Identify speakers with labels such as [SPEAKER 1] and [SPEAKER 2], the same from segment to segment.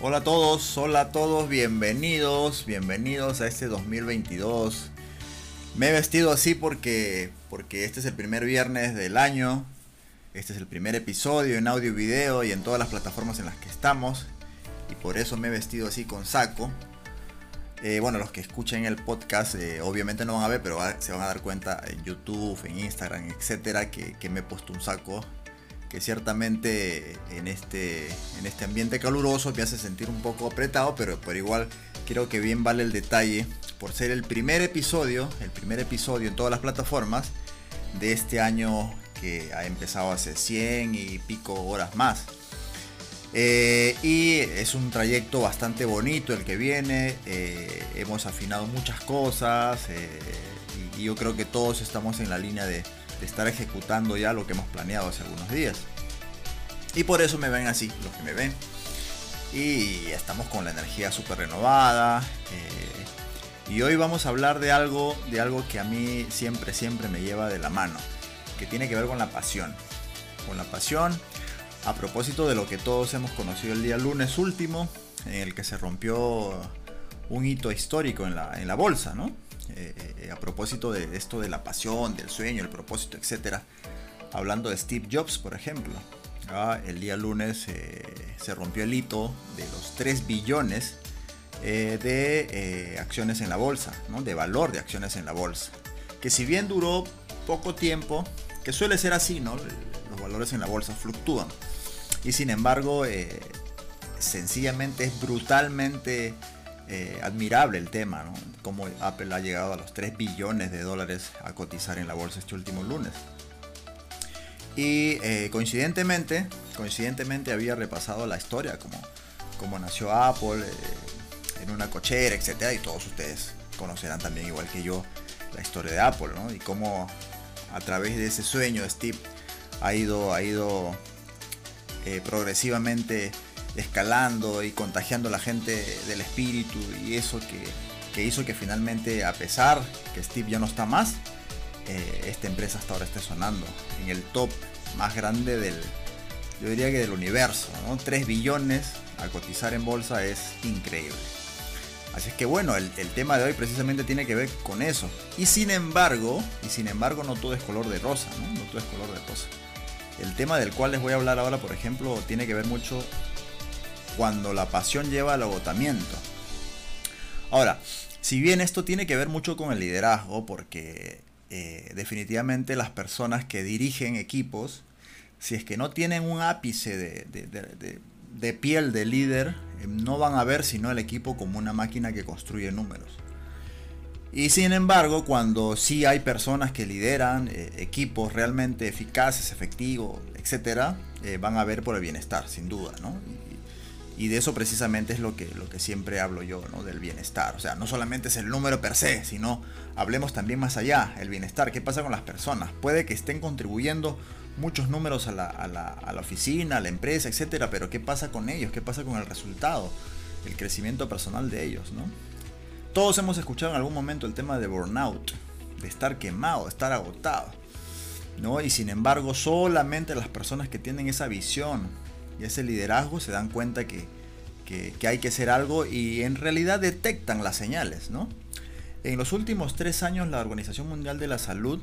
[SPEAKER 1] Hola a todos, hola a todos, bienvenidos, bienvenidos a este 2022. Me he vestido así porque, porque este es el primer viernes del año, este es el primer episodio en audio y video y en todas las plataformas en las que estamos y por eso me he vestido así con saco. Eh, bueno, los que escuchen el podcast eh, obviamente no van a ver, pero se van a dar cuenta en YouTube, en Instagram, etcétera, que, que me he puesto un saco que ciertamente en este, en este ambiente caluroso me hace sentir un poco apretado, pero, por igual creo que bien vale el detalle por ser el primer episodio, el primer episodio en todas las plataformas de este año que ha empezado hace 100 y pico horas más. Eh, y es un trayecto bastante bonito el que viene, eh, hemos afinado muchas cosas eh, y yo creo que todos estamos en la línea de, de estar ejecutando ya lo que hemos planeado hace algunos días. Y por eso me ven así, los que me ven. Y estamos con la energía súper renovada. Eh, y hoy vamos a hablar de algo, de algo que a mí siempre, siempre me lleva de la mano. Que tiene que ver con la pasión. Con la pasión. A propósito de lo que todos hemos conocido el día lunes último. En el que se rompió un hito histórico en la, en la bolsa, ¿no? Eh, eh, a propósito de esto de la pasión, del sueño, el propósito, etc. Hablando de Steve Jobs, por ejemplo. El día lunes eh, se rompió el hito de los 3 billones de acciones en la bolsa, de valor de acciones en la bolsa. Que si bien duró poco tiempo, que suele ser así, ¿no? los valores en la bolsa fluctúan. Y sin embargo, sencillamente es brutalmente eh, admirable el tema, ¿no? Cómo Apple ha llegado a los 3 billones de dólares a cotizar en la bolsa este último lunes. Y eh, coincidentemente, coincidentemente había repasado la historia, como, como nació Apple, eh, en una cochera, etc. Y todos ustedes conocerán también, igual que yo, la historia de Apple, ¿no? Y cómo a través de ese sueño Steve ha ido, ha ido progresivamente escalando y contagiando a la gente del espíritu y eso que, hizo que finalmente, a pesar que Steve ya no está más, eh, esta empresa hasta ahora esté sonando en el top más grande del, yo diría que del universo, ¿no? 3 billones a cotizar en bolsa es increíble. Así es que bueno, el, el, tema de hoy precisamente tiene que ver con eso. Y sin embargo, y sin embargo no todo es color de rosa. No todo es color de rosa. El tema del cual les voy a hablar ahora, por ejemplo, tiene que ver mucho cuando la pasión lleva al agotamiento. Ahora, si bien esto tiene que ver mucho con el liderazgo, porque eh, definitivamente las personas que dirigen equipos, si es que no tienen un ápice de, piel de líder, eh, no van a ver sino el equipo como una máquina que construye números. Y sin embargo, cuando sí hay personas que lideran eh, equipos realmente eficaces, efectivos, etc., van a ver por el bienestar, sin duda, ¿no? Y de eso precisamente es lo que, lo que siempre hablo yo, ¿no? Del bienestar. O sea, no solamente es el número per se, sino hablemos también más allá, el bienestar. ¿Qué pasa con las personas? Puede que estén contribuyendo muchos números a la, a la, a la oficina, a la empresa, etcétera, pero ¿qué pasa con ellos? ¿Qué pasa con el resultado? El crecimiento personal de ellos, ¿no? Todos hemos escuchado en algún momento el tema de burnout, de estar quemado, de estar agotado. ¿no? Y sin embargo, solamente las personas que tienen esa visión y ese liderazgo se dan cuenta que, hay que hacer algo y en realidad detectan las señales, ¿no? En los últimos tres años la Organización Mundial de la Salud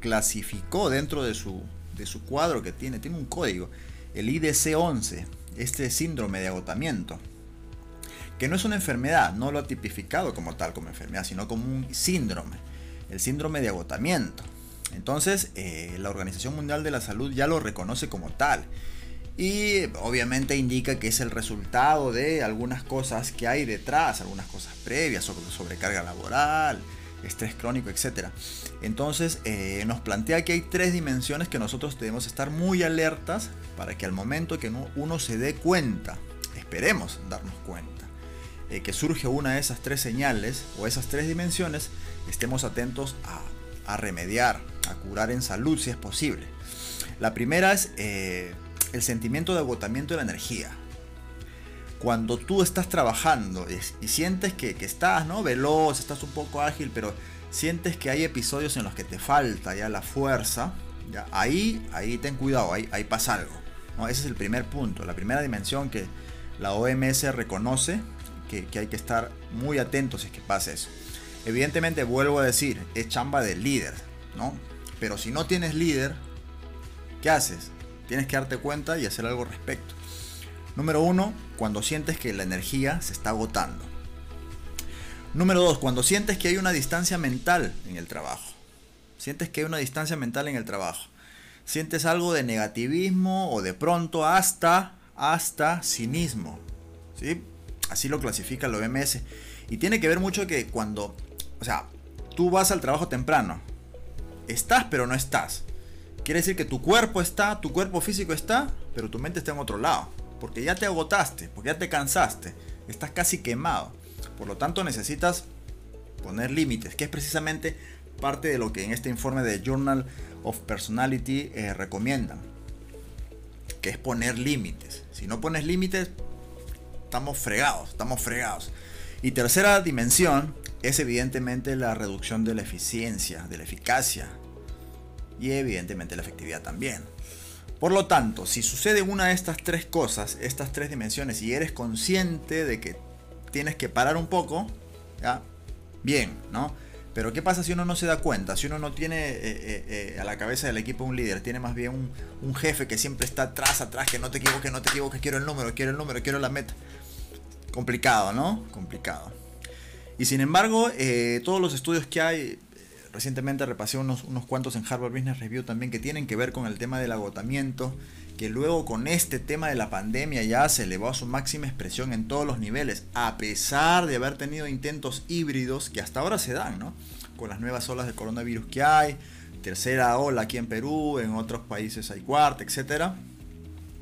[SPEAKER 1] clasificó dentro de su, de su cuadro que tiene, tiene un código, el IDC-11, este síndrome de agotamiento, que no es una enfermedad, no lo ha tipificado como tal, como enfermedad, sino como un síndrome, el síndrome de agotamiento. Entonces, eh, la Organización Mundial de la Salud ya lo reconoce como tal y obviamente indica que es el resultado de algunas cosas que hay detrás, algunas cosas previas, sobre sobrecarga laboral, estrés crónico, etc. Entonces eh, nos plantea que hay tres dimensiones que nosotros debemos estar muy alertas para que al momento que uno se dé cuenta, esperemos darnos cuenta, eh, que surge una de esas tres señales o esas tres dimensiones, estemos atentos a, remediar, a curar en salud si es posible. La primera es... Eh, el sentimiento de agotamiento de la energía. Cuando tú estás trabajando y, sientes que, estás ¿no? veloz, estás un poco ágil, pero sientes que hay episodios en los que te falta ya la fuerza, ya, ahí, ahí ten cuidado, ahí, ahí pasa algo. Ese es el primer punto, la primera dimensión que la OMS reconoce que, hay que estar muy atentos si es que pasa eso. Evidentemente, vuelvo a decir, es chamba del líder, ¿no? Pero si no tienes líder, ¿qué haces? Tienes que darte cuenta y hacer algo al respecto. Número uno, cuando sientes que la energía se está agotando. Número dos, cuando sientes que hay una distancia mental en el trabajo. Sientes que hay una distancia mental en el trabajo. Sientes algo de negativismo o de pronto hasta, hasta cinismo. ¿sí? Así lo clasifica la OMS. Y tiene que ver mucho que cuando, o sea, tú vas al trabajo temprano, estás pero no estás. Quiere decir que tu cuerpo está, tu cuerpo físico está, pero tu mente está en otro lado. Porque ya te agotaste, porque ya te cansaste, estás casi quemado. Por lo tanto necesitas poner límites, que es precisamente parte de lo que en este informe de Journal of Personality eh, recomiendan. Que es poner límites. Si no pones límites, estamos fregados, estamos fregados. Y tercera dimensión es evidentemente la reducción de la eficiencia, de la eficacia y evidentemente la efectividad también. Por lo tanto, si sucede una de estas tres cosas, estas tres dimensiones, y eres consciente de que tienes que parar un poco, ¿ya? Bien, ¿no? Pero ¿qué pasa si uno no se da cuenta? Si uno no tiene eh, eh, eh, a la cabeza del equipo un líder, tiene más bien un, un, jefe que siempre está atrás, atrás, que no te equivoques, no te equivoques, quiero el número, quiero el número, quiero la meta. Complicado, ¿no? Complicado. Y sin embargo, todos los estudios que hay, recientemente repasé unos, unos cuantos en Harvard Business Review también que tienen que ver con el tema del agotamiento, que luego con este tema de la pandemia ya se elevó a su máxima expresión en todos los niveles, a pesar de haber tenido intentos híbridos que hasta ahora se dan, ¿no? Con las nuevas olas de coronavirus que hay, tercera ola aquí en Perú, en otros países hay cuarta, etc.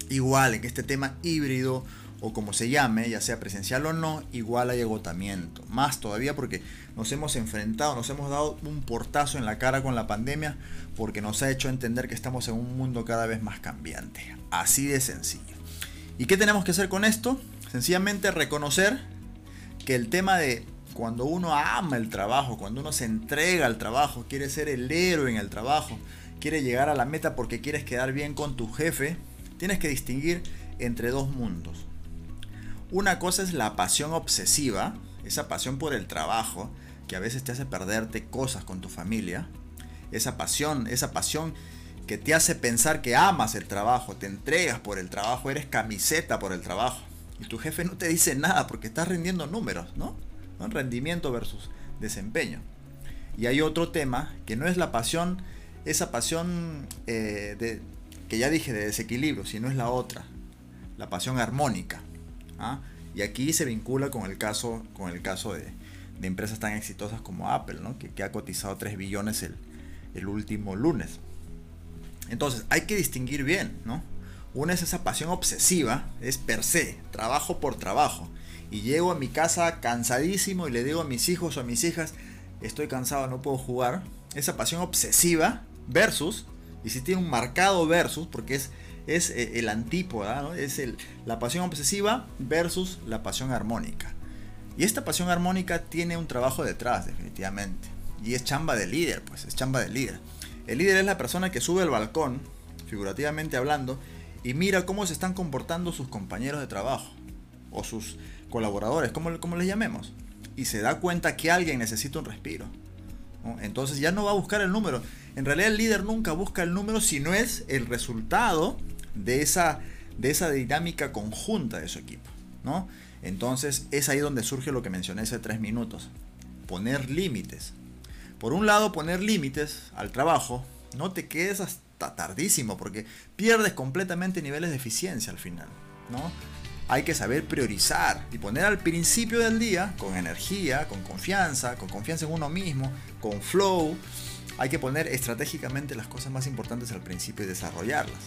[SPEAKER 1] Igual en este tema híbrido o como se llame, ya sea presencial o no, igual hay agotamiento. Más todavía porque nos hemos enfrentado, nos hemos dado un portazo en la cara con la pandemia porque nos ha hecho entender que estamos en un mundo cada vez más cambiante. Así de sencillo. ¿Y qué tenemos que hacer con esto? Sencillamente reconocer que el tema de cuando uno ama el trabajo, cuando uno se entrega al trabajo, quiere ser el héroe en el trabajo, quiere llegar a la meta porque quieres quedar bien con tu jefe, tienes que distinguir entre dos mundos. Una cosa es la pasión obsesiva, esa pasión por el trabajo, que a veces te hace perderte cosas con tu familia. Esa pasión, esa pasión que te hace pensar que amas el trabajo, te entregas por el trabajo, eres camiseta por el trabajo. Y tu jefe no te dice nada porque estás rindiendo números, ¿no? Rendimiento versus desempeño. Y hay otro tema que no es la pasión, esa pasión eh, que ya dije de desequilibrio, sino es la otra, la pasión armónica. Y aquí se vincula con el caso, con el caso de, empresas tan exitosas como Apple, que, ha cotizado 3 billones el, último lunes. Entonces, hay que distinguir bien, ¿no? Una es esa pasión obsesiva, es per se, trabajo por trabajo. Y llego a mi casa cansadísimo y le digo a mis hijos o a mis hijas, estoy cansado, no puedo jugar. Esa pasión obsesiva versus, y si tiene un marcado versus, porque es es eh, el antípoda, es el, la pasión obsesiva versus la pasión armónica. Y esta pasión armónica tiene un trabajo detrás, definitivamente. Y es chamba de líder, pues, es chamba de líder. El líder es la persona que sube al balcón, figurativamente hablando, y mira cómo se están comportando sus compañeros de trabajo, o sus colaboradores, como, como les llamemos. Y se da cuenta que alguien necesita un respiro. Entonces ya no va a buscar el número. En realidad el líder nunca busca el número si no es el resultado de esa, de esa dinámica conjunta de su equipo. ¿no? Entonces es ahí donde surge lo que mencioné hace tres minutos. Poner límites. Por un lado, poner límites al trabajo. No te quedes hasta tardísimo porque pierdes completamente niveles de eficiencia al final. ¿no? Hay que saber priorizar y poner al principio del día con energía, con confianza, con confianza en uno mismo, con flow. Hay que poner estratégicamente las cosas más importantes al principio y desarrollarlas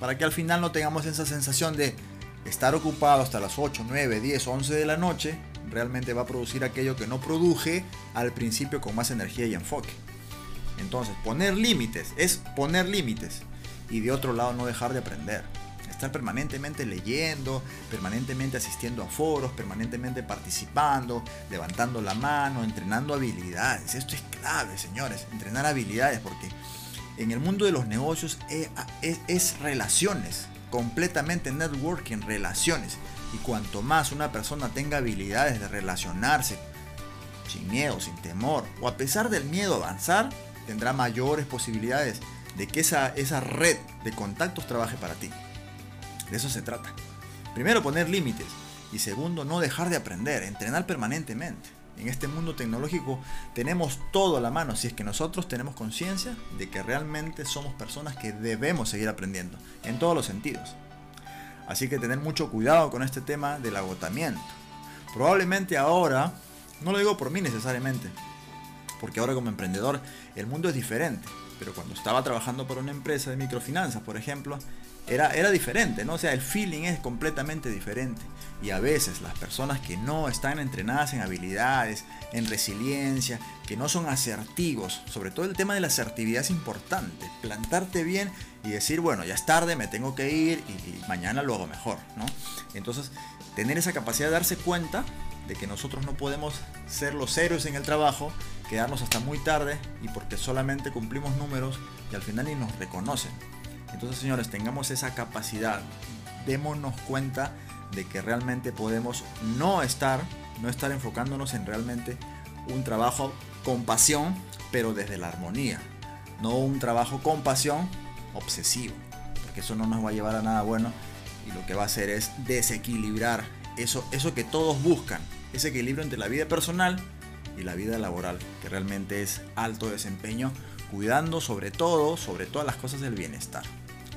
[SPEAKER 1] para que al final no tengamos esa sensación de estar ocupado hasta las 8, 9, 10, 11 de la noche, realmente va a producir aquello que no produje al principio con más energía y enfoque. Entonces, poner límites es poner límites y de otro lado no dejar de aprender. Estar permanentemente leyendo, permanentemente asistiendo a foros, permanentemente participando, levantando la mano, entrenando habilidades. Esto es clave, señores, entrenar habilidades porque en el mundo de los negocios eh, es, relaciones, completamente networking, relaciones. Y cuanto más una persona tenga habilidades de relacionarse sin miedo, sin temor, o a pesar del miedo avanzar, tendrá mayores posibilidades de que esa, esa red de contactos trabaje para ti. De eso se trata. Primero, poner límites. Y segundo, no dejar de aprender, entrenar permanentemente. En este mundo tecnológico tenemos todo a la mano si es que nosotros tenemos conciencia de que realmente somos personas que debemos seguir aprendiendo en todos los sentidos. Así que tener mucho cuidado con este tema del agotamiento. Probablemente ahora, no lo digo por mí necesariamente, porque ahora como emprendedor el mundo es diferente, pero cuando estaba trabajando por una empresa de microfinanzas, por ejemplo, era, era diferente, ¿no? O sea, el feeling es completamente diferente. Y a veces las personas que no están entrenadas en habilidades, en resiliencia, que no son asertivos, sobre todo el tema de la asertividad es importante, plantarte bien y decir, bueno, ya es tarde, me tengo que ir y, mañana lo hago mejor, ¿no? Entonces, tener esa capacidad de darse cuenta de que nosotros no podemos ser los héroes en el trabajo, quedarnos hasta muy tarde y porque solamente cumplimos números y al final ni nos reconocen. Entonces, señores, tengamos esa capacidad, démonos cuenta de que realmente podemos no estar, no estar enfocándonos en realmente un trabajo con pasión, pero desde la armonía, no un trabajo con pasión obsesivo, porque eso no nos va a llevar a nada bueno y lo que va a hacer es desequilibrar eso, eso que todos buscan, ese equilibrio entre la vida personal y la vida laboral, que realmente es alto desempeño, cuidando sobre todo, sobre todas las cosas del bienestar.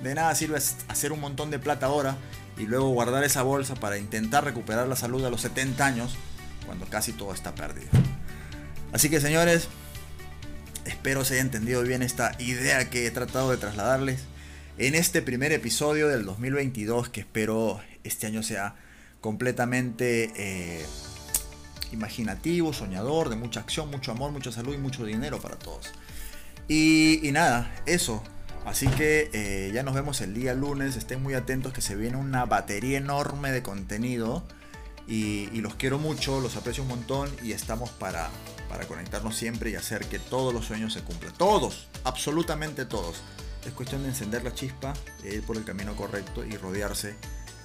[SPEAKER 1] De nada sirve hacer un montón de plata ahora y luego guardar esa bolsa para intentar recuperar la salud a los 70 años cuando casi todo está perdido. Así que señores, espero se haya entendido bien esta idea que he tratado de trasladarles en este primer episodio del 2022 que espero este año sea completamente eh, imaginativo, soñador, de mucha acción, mucho amor, mucha salud y mucho dinero para todos. y nada, eso. Así que eh, ya nos vemos el día lunes. Estén muy atentos que se viene una batería enorme de contenido. Y, los quiero mucho, los aprecio un montón y estamos para, para conectarnos siempre y hacer que todos los sueños se cumplan. Todos, absolutamente todos. Es cuestión de encender la chispa, ir por el camino correcto y rodearse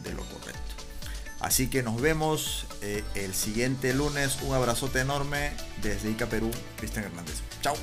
[SPEAKER 1] de lo correcto. Así que nos vemos eh, el siguiente lunes. Un abrazote enorme desde Ica Perú, Cristian Hernández. Chao.